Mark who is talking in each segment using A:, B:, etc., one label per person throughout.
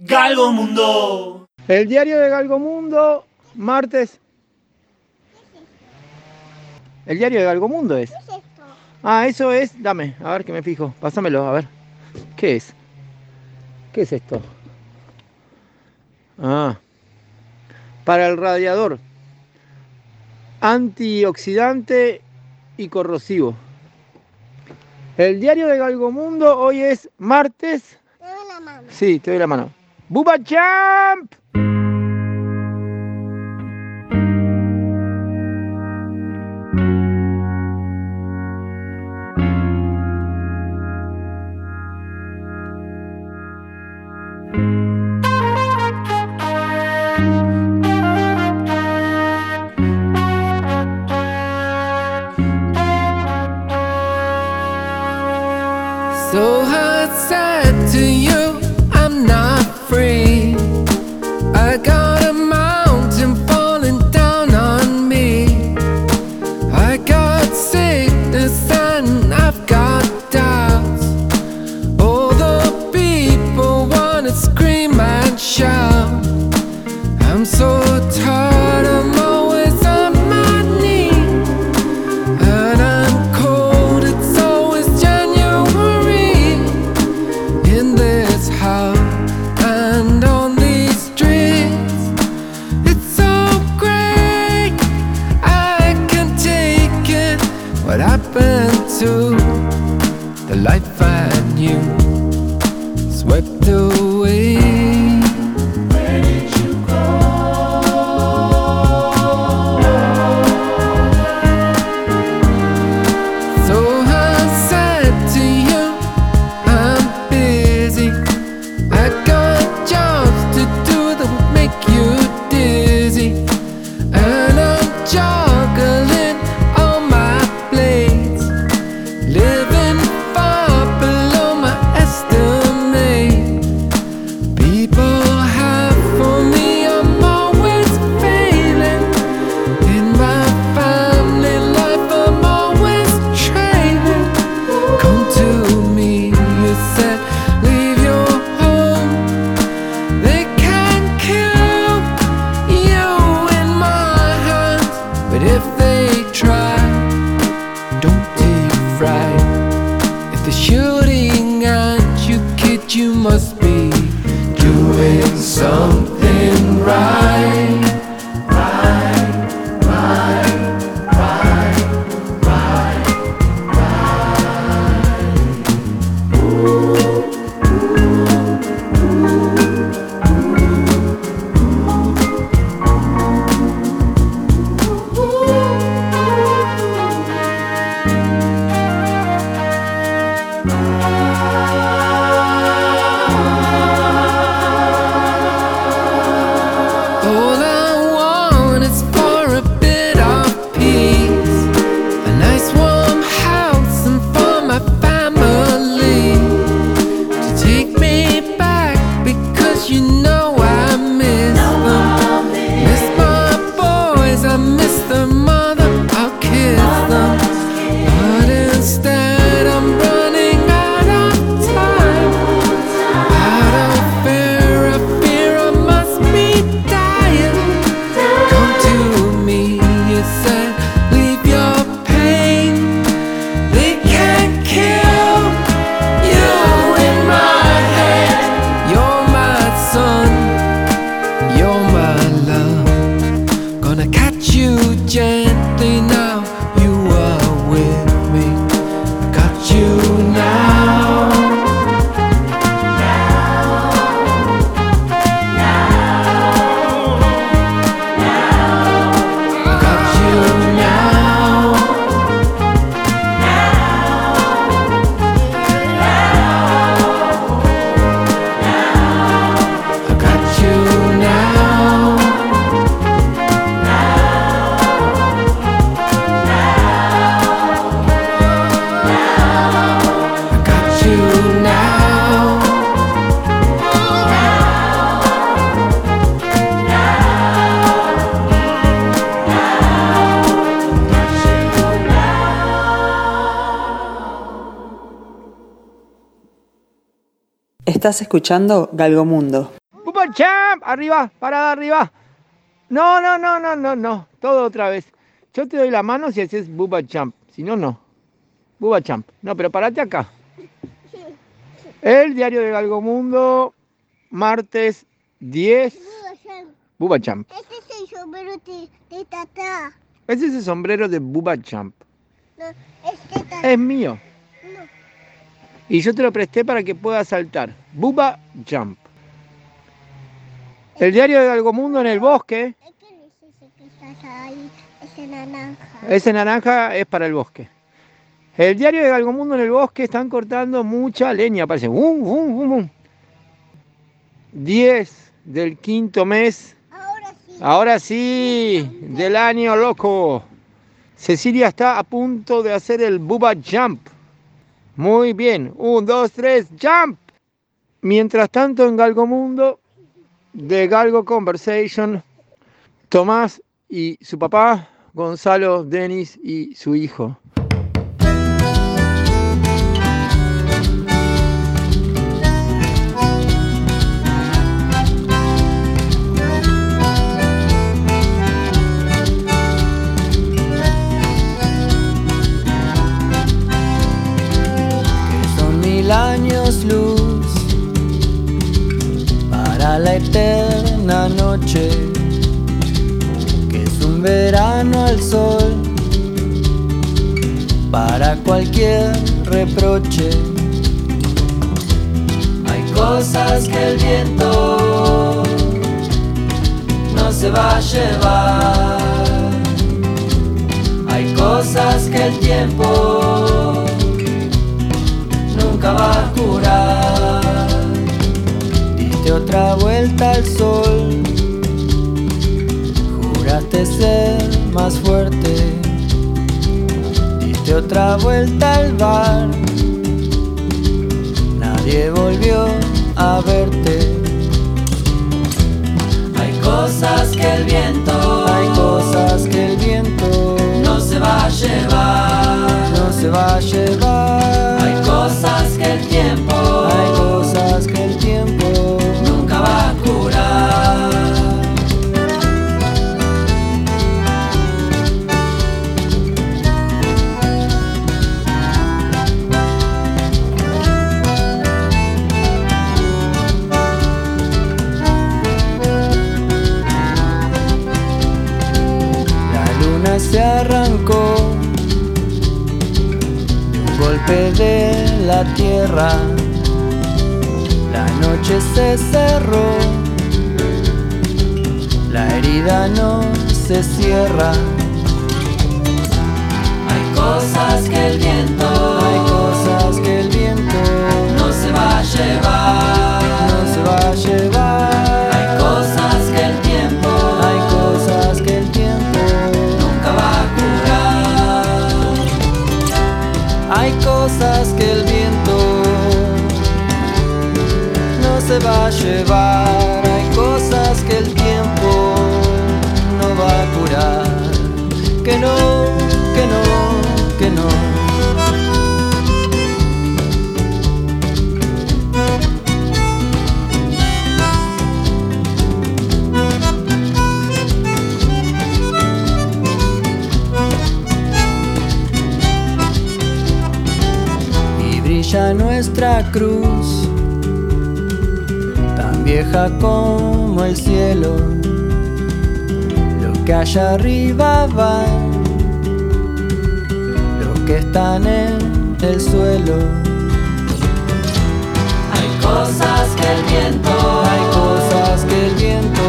A: Galgo Mundo.
B: El diario de Galgo Mundo, martes. El diario de Galgo Mundo es. Ah, eso es. Dame, a ver que me fijo. Pásamelo, a ver. ¿Qué es? ¿Qué es esto? Ah. Para el radiador. Antioxidante y corrosivo. El diario de Galgo Mundo hoy es martes.
C: Te doy la mano.
B: Sí, te doy la mano.
D: Booba jump! to the life I knew.
E: Estás escuchando Galgomundo.
F: Super Champ, arriba, parada arriba. No, no, no, no, no, no. Todo otra vez. Yo te doy la mano si haces Buba Champ. Si no, no. Buba Champ. No, pero parate acá. El diario de Galgomundo, martes 10. Buba Champ.
G: Este es el sombrero de, Tata.
F: Ese es el sombrero de Buba Champ.
G: No.
F: Es mío. Y yo te lo presté para que puedas saltar. Bubba Jump. El diario de Galgomundo en el bosque.
G: Ese naranja.
F: Ese naranja es para el bosque. El diario de Galgomundo en el bosque están cortando mucha leña. Parece. ¡Bum, bum, bum, bum! 10 del quinto mes.
G: Ahora sí.
F: Ahora sí, del año loco. Cecilia está a punto de hacer el Bubba Jump. Muy bien. Un, dos, tres, jump. Mientras tanto, en Galgomundo, de Galgo Conversation, Tomás y su papá, Gonzalo, Denis y su hijo.
H: Nunca va a curar. Diste otra vuelta al sol, juraste ser más fuerte. Diste otra vuelta al bar, nadie volvió a verte. Hay cosas que el viento, hay cosas que el viento no se va a llevar, se va a llevar. La tierra. La noche se cerró, la herida no se cierra. Hay cosas que el viento, nuestra cruz, tan vieja como el cielo. Lo que allá arriba va, lo que están en el suelo. Hay cosas que el viento, hay cosas que el viento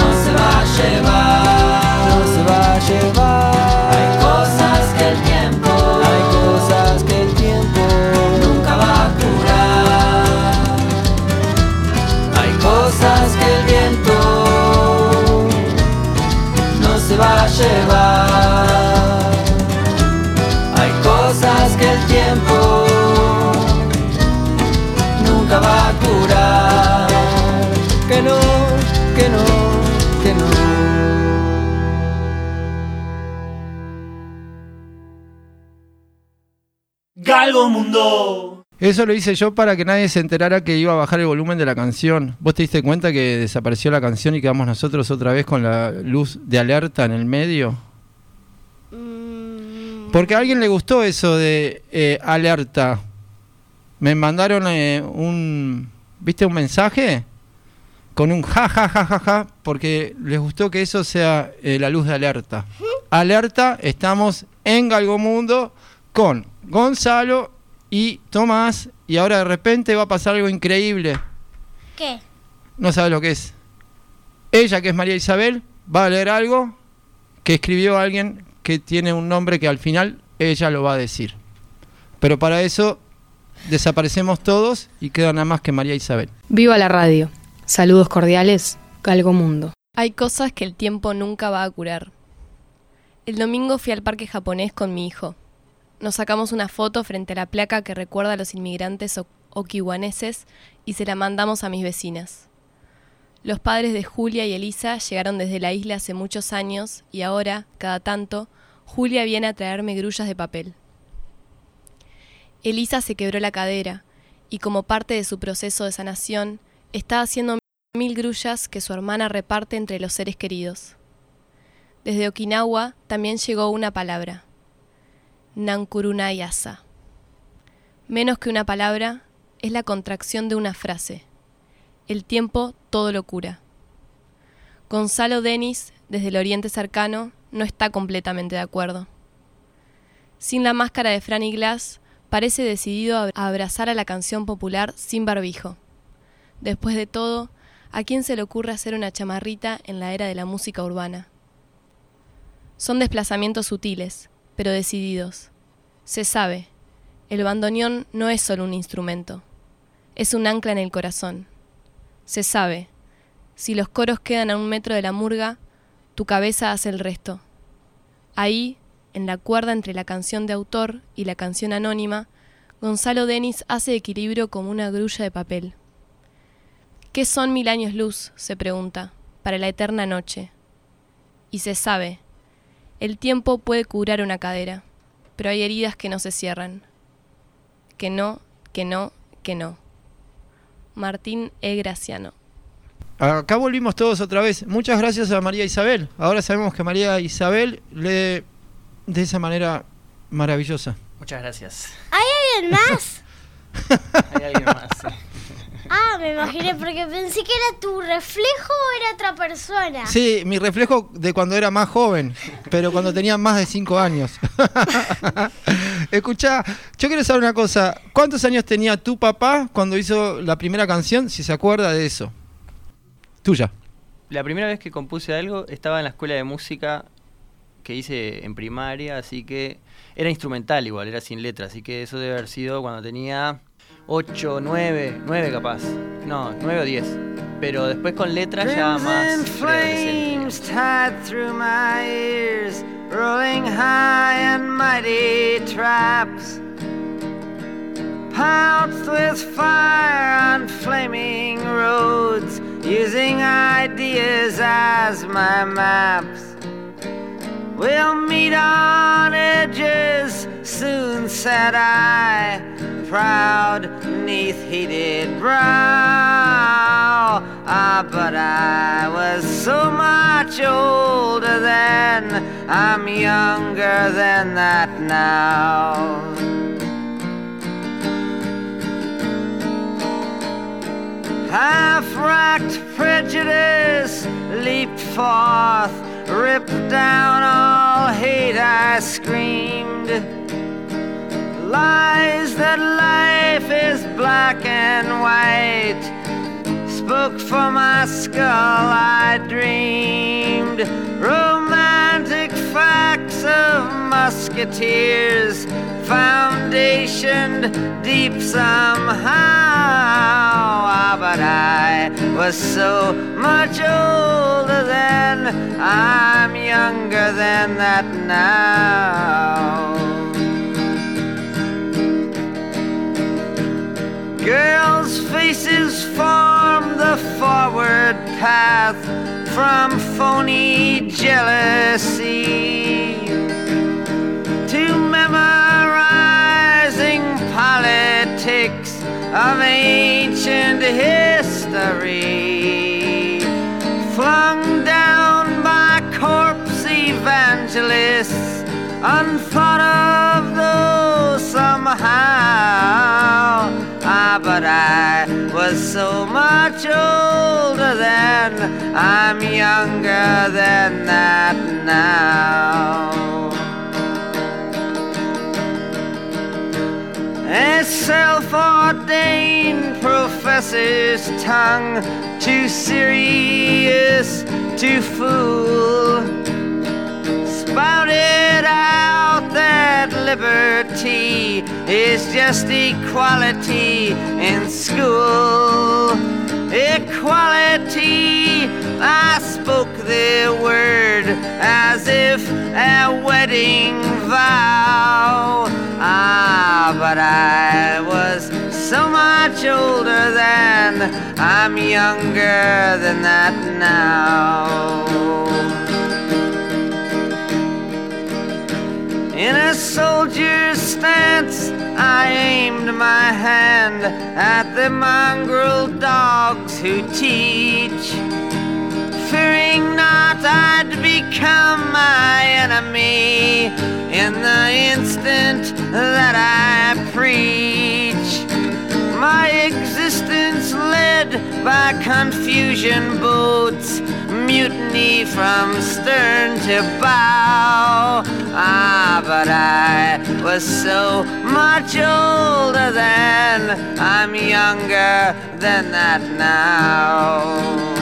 H: no se va a llevar,
B: Eso lo hice yo para que nadie se enterara que iba a bajar el volumen de la canción. ¿Vos te diste cuenta que desapareció la canción y quedamos nosotros otra vez con la luz de alerta en el medio?
C: Mm,
B: Porque a alguien le gustó eso de eh, alerta. Me mandaron eh, un, ¿viste un mensaje? Con un ja, ja, ja, ja, ja, porque les gustó que eso sea eh, la luz de alerta. Alerta, estamos en Galgomundo con Gonzalo y Tomás, y ahora de repente va a pasar algo increíble.
C: ¿Qué?
B: No sabe lo que es. Ella, que es María Isabel, va a leer algo que escribió alguien que tiene un nombre que al final ella lo va a decir. Pero para eso desaparecemos todos y queda nada más que María Isabel.
I: Viva la radio. Saludos cordiales, Galgo Mundo.
J: Hay cosas que el tiempo nunca va a curar. El domingo fui al parque japonés con mi hijo. Nos sacamos una foto frente a la placa que recuerda a los inmigrantes okiwaneses y se la mandamos a mis vecinas. Los padres de Julia y Elisa llegaron desde la isla hace muchos años y ahora, cada tanto, Julia viene a traerme grullas de papel. Elisa se quebró la cadera y como parte de su proceso de sanación, está haciendo mil grullas que su hermana reparte entre los seres queridos. Desde Okinawa también llegó una palabra, Nankurunayasa. Menos que una palabra, es la contracción de una frase. El tiempo todo lo cura. Gonzalo Denis, desde el Oriente Cercano, no está completamente de acuerdo. Sin la máscara de Franny Glass, parece decidido a abrazar a la canción popular sin barbijo. Después de todo, ¿a quién se le ocurre hacer una chamarrita en la era de la música urbana? Son desplazamientos sutiles, pero decididos. Se sabe, el bandoneón no es solo un instrumento, es un ancla en el corazón. Se sabe, si los coros quedan a un metro de la murga, tu cabeza hace el resto. Ahí, en la cuerda entre la canción de autor y la canción anónima, Gonzalo Denis hace equilibrio como una grulla de papel. ¿Qué son mil años luz? se pregunta, para la eterna noche. Y se sabe, el tiempo puede curar una cadera, pero hay heridas que no se cierran. Que no, que no, que no. Martín E. Graciano.
B: Acá volvimos todos otra vez. Muchas gracias a María Isabel. Ahora sabemos que María Isabel lee de esa manera maravillosa.
A: Muchas gracias.
C: ¿Alguien más?
A: Hay alguien más. sí.
C: Ah, me imaginé porque pensé que era tu reflejo o era otra persona.
B: Sí, mi reflejo de cuando era más joven, pero cuando tenía más de 5 años. Escucha, yo quiero saber una cosa. ¿Cuántos años tenía tu papá cuando hizo la primera canción? Si se acuerda de eso. Tuya.
A: La primera vez que compuse algo estaba en la escuela de música que hice en primaria, así que era instrumental igual, era sin letra, así que eso debe haber sido cuando tenía 8, 9, 9 capaz. No, 9 o 10. Pero después con letras ya más
K: flames tied through my ears, rolling high and mighty traps. Pounced with fire on flaming roads, using ideas as my maps. We'll meet on edges, soon said I, proud neath heated brow. Ah, but I was so much older then, I'm younger than that now. Half-racked prejudice leaped forth, ripped down all hate. I screamed lies that life is black and white. Spoke for my skull, I dreamed romantic facts of musketeers, foundationed deep somehow. Ah, but I was so much older then, I'm younger than that now. Girls' faces form the forward path from phony jealousy to memorizing politics of ancient history, flung down by corpse evangelists, unthought But I was so much older then, I'm younger than that now. A self-ordained professor's tongue, too serious to fool, is just equality in school. Equality, I spoke the word as if a wedding vow. Ah, but I was so much older then, I'm younger than that now. In a soldier's stance, I aimed my hand at the mongrel dogs who teach. Fearing not I'd become my enemy in the instant that I preach. By confusion boats, mutiny from stern to bow. Ah, but I was so much older then, I'm younger than that now.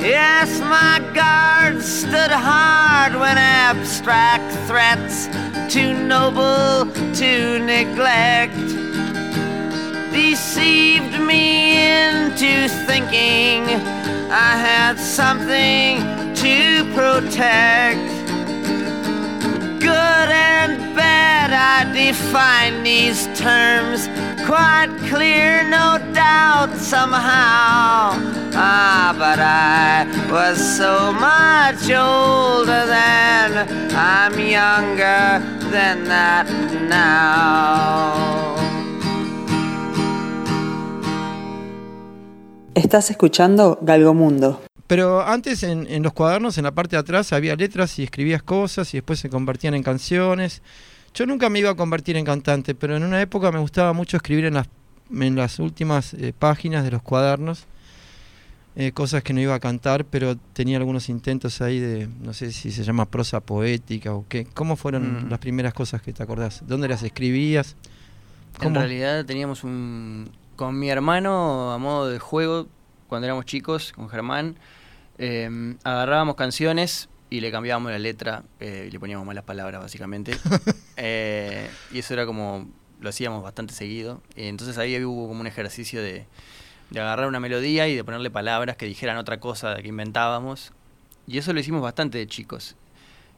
K: Yes, my guard stood hard when abstract threats, too noble to neglect, deceived me into thinking I had something to protect. Good and bad, I define these terms quite clear, no doubt, somehow. Ah, but I was so much older then, I'm younger than that now.
L: Estás escuchando Galgomundo.
B: Pero antes en, en los cuadernos, en la parte de atrás, había letras y escribías cosas y después se convertían en canciones. Yo nunca me iba a convertir en cantante, pero en una época me gustaba mucho escribir en las, en las últimas eh, páginas de los cuadernos. eh, cosas que no iba a cantar, pero tenía algunos intentos ahí de, no sé si se llama prosa poética o qué. ¿Cómo fueron
A: Mm.
B: las primeras cosas que te acordás? ¿Dónde las escribías?
A: En realidad teníamos un... Con mi hermano, a modo de juego, cuando éramos chicos, con Germán, eh, agarrábamos canciones y le cambiábamos la letra eh, y le poníamos malas palabras, básicamente. Eh, y eso era como... Lo hacíamos bastante seguido. Entonces ahí hubo como un ejercicio de, de agarrar una melodía y de ponerle palabras que dijeran otra cosa que inventábamos. Y eso lo hicimos bastante de chicos.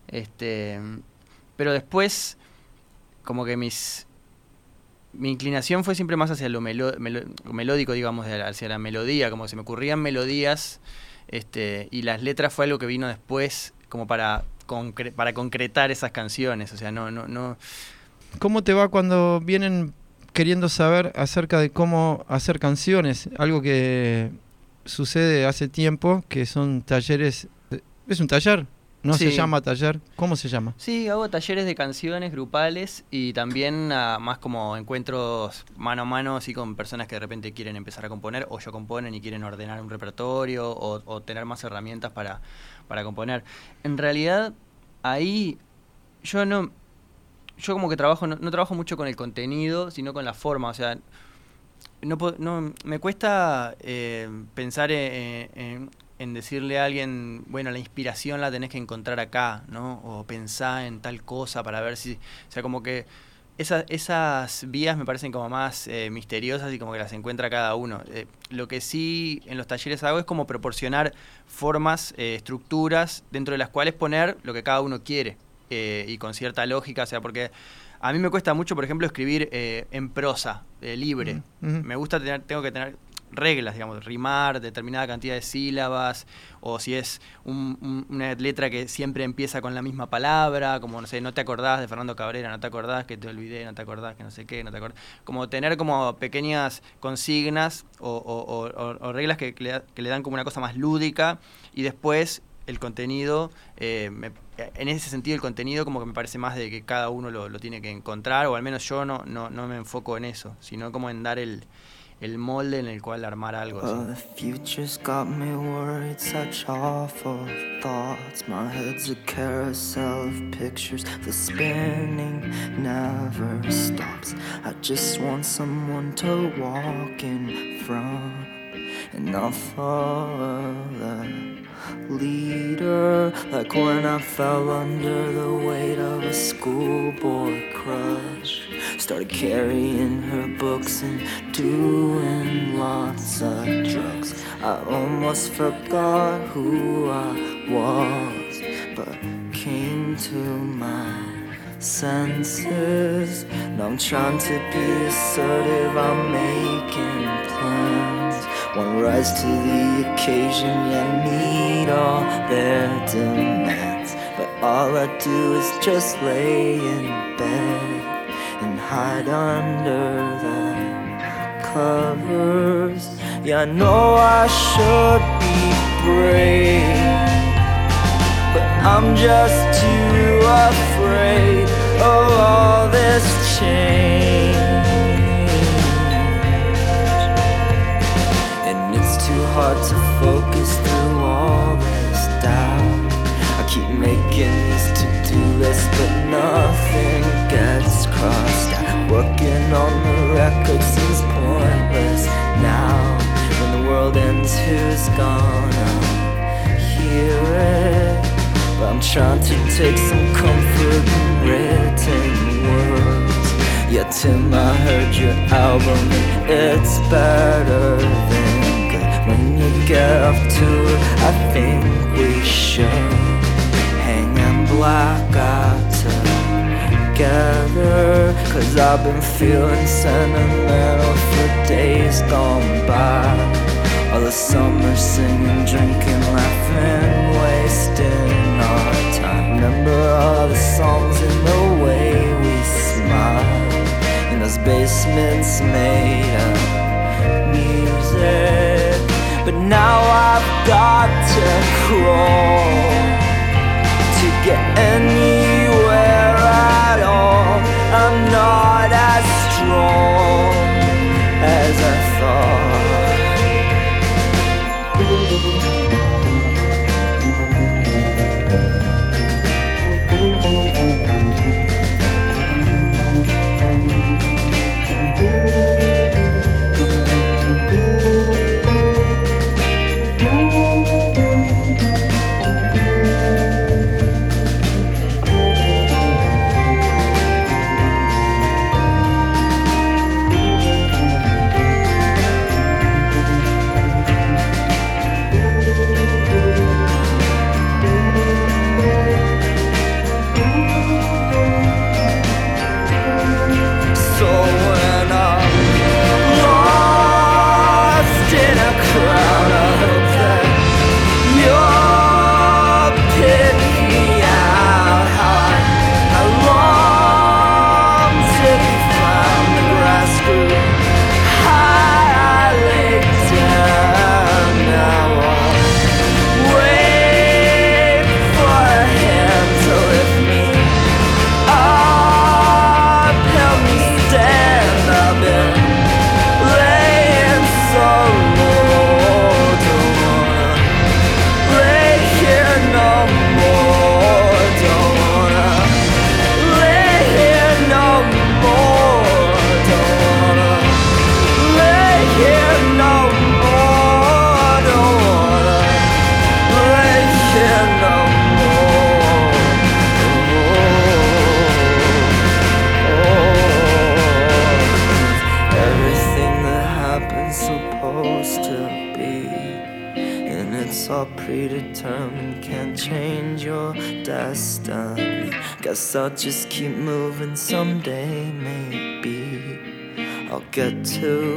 A: Este, pero después, como que mis, mi inclinación fue siempre más hacia lo melódico, digamos, hacia la melodía, como se me ocurrían melodías, este, y las letras fue algo que vino después, como para, concre- para concretar esas canciones, o sea, no, no, no,
B: ¿Cómo te va cuando vienen queriendo saber acerca de cómo hacer canciones? Algo que sucede hace tiempo, que son talleres... ¿Es un taller? ¿No se llama taller? ¿Cómo se llama?
A: Sí, hago talleres de canciones grupales y también ah, más como encuentros mano a mano, así con personas que de repente quieren empezar a componer o ya componen y quieren ordenar un repertorio o, o tener más herramientas para, para componer. En realidad, ahí yo no, yo como que trabajo, no, no trabajo mucho con el contenido, sino con la forma, o sea, no, no me cuesta eh, pensar en, en- en decirle a alguien, bueno, la inspiración la tenés que encontrar acá, ¿no? O pensar en tal cosa para ver si, o sea, como que esa- esas vías me parecen como más eh, misteriosas y como que las encuentra cada uno. Eh, lo que sí en los talleres hago es como proporcionar formas, eh, estructuras dentro de las cuales poner lo que cada uno quiere y con cierta lógica, o sea, porque a mí me cuesta mucho, por ejemplo, escribir en prosa, libre. Me gusta tener, tengo que tener, reglas, digamos, rimar determinada cantidad de sílabas, o si es un- un- una letra que siempre empieza con la misma palabra, como, no sé, no te acordás de Fernando Cabrera, no te acordás que te olvidé, no te acordás que no sé qué, no te acordás. Como tener como pequeñas consignas o, reglas que, le, da- que le dan como una cosa más lúdica y después el contenido, eh, me- en ese sentido el contenido como que me parece más de que cada uno lo, lo tiene que encontrar, o al menos yo no, no, no me enfoco en eso, sino como en dar el, el molde en el cual armar algo.
E: the future's got me worried, such awful thoughts. My head's a carousel of pictures, the spinning never stops. I just want someone to walk in front, and I'll follow the leader. Like when I fell under the weight of a schoolboy crush. Started carrying her books and doing lots of drugs. I almost forgot who I was, but came to my senses. Now I'm trying to be assertive, I'm making plans. One rise to the occasion, yeah, meet all their demands. But all I do is just lay in bed and hide under the covers. Yeah, I know I should be brave, but I'm just too afraid of all this change. And it's too hard to focus through all this doubt. I keep making these to-do lists, but nothing gets crossed out. Working on the record seems pointless now. When the world ends, who's gonna hear it? But I'm trying to take some comfort in written words. Yeah, Tim, I heard your album, and it's better than good. When you get off tour, I think we should hang and black out together. Cause I've been feeling sentimental for days gone by. All the summer singing, drinking, laughing, wasting our time. Remember all the songs and the way we smiled in those basements made of music. But now I've got to crawl to get anywhere just keep moving. Someday, maybe I'll get to.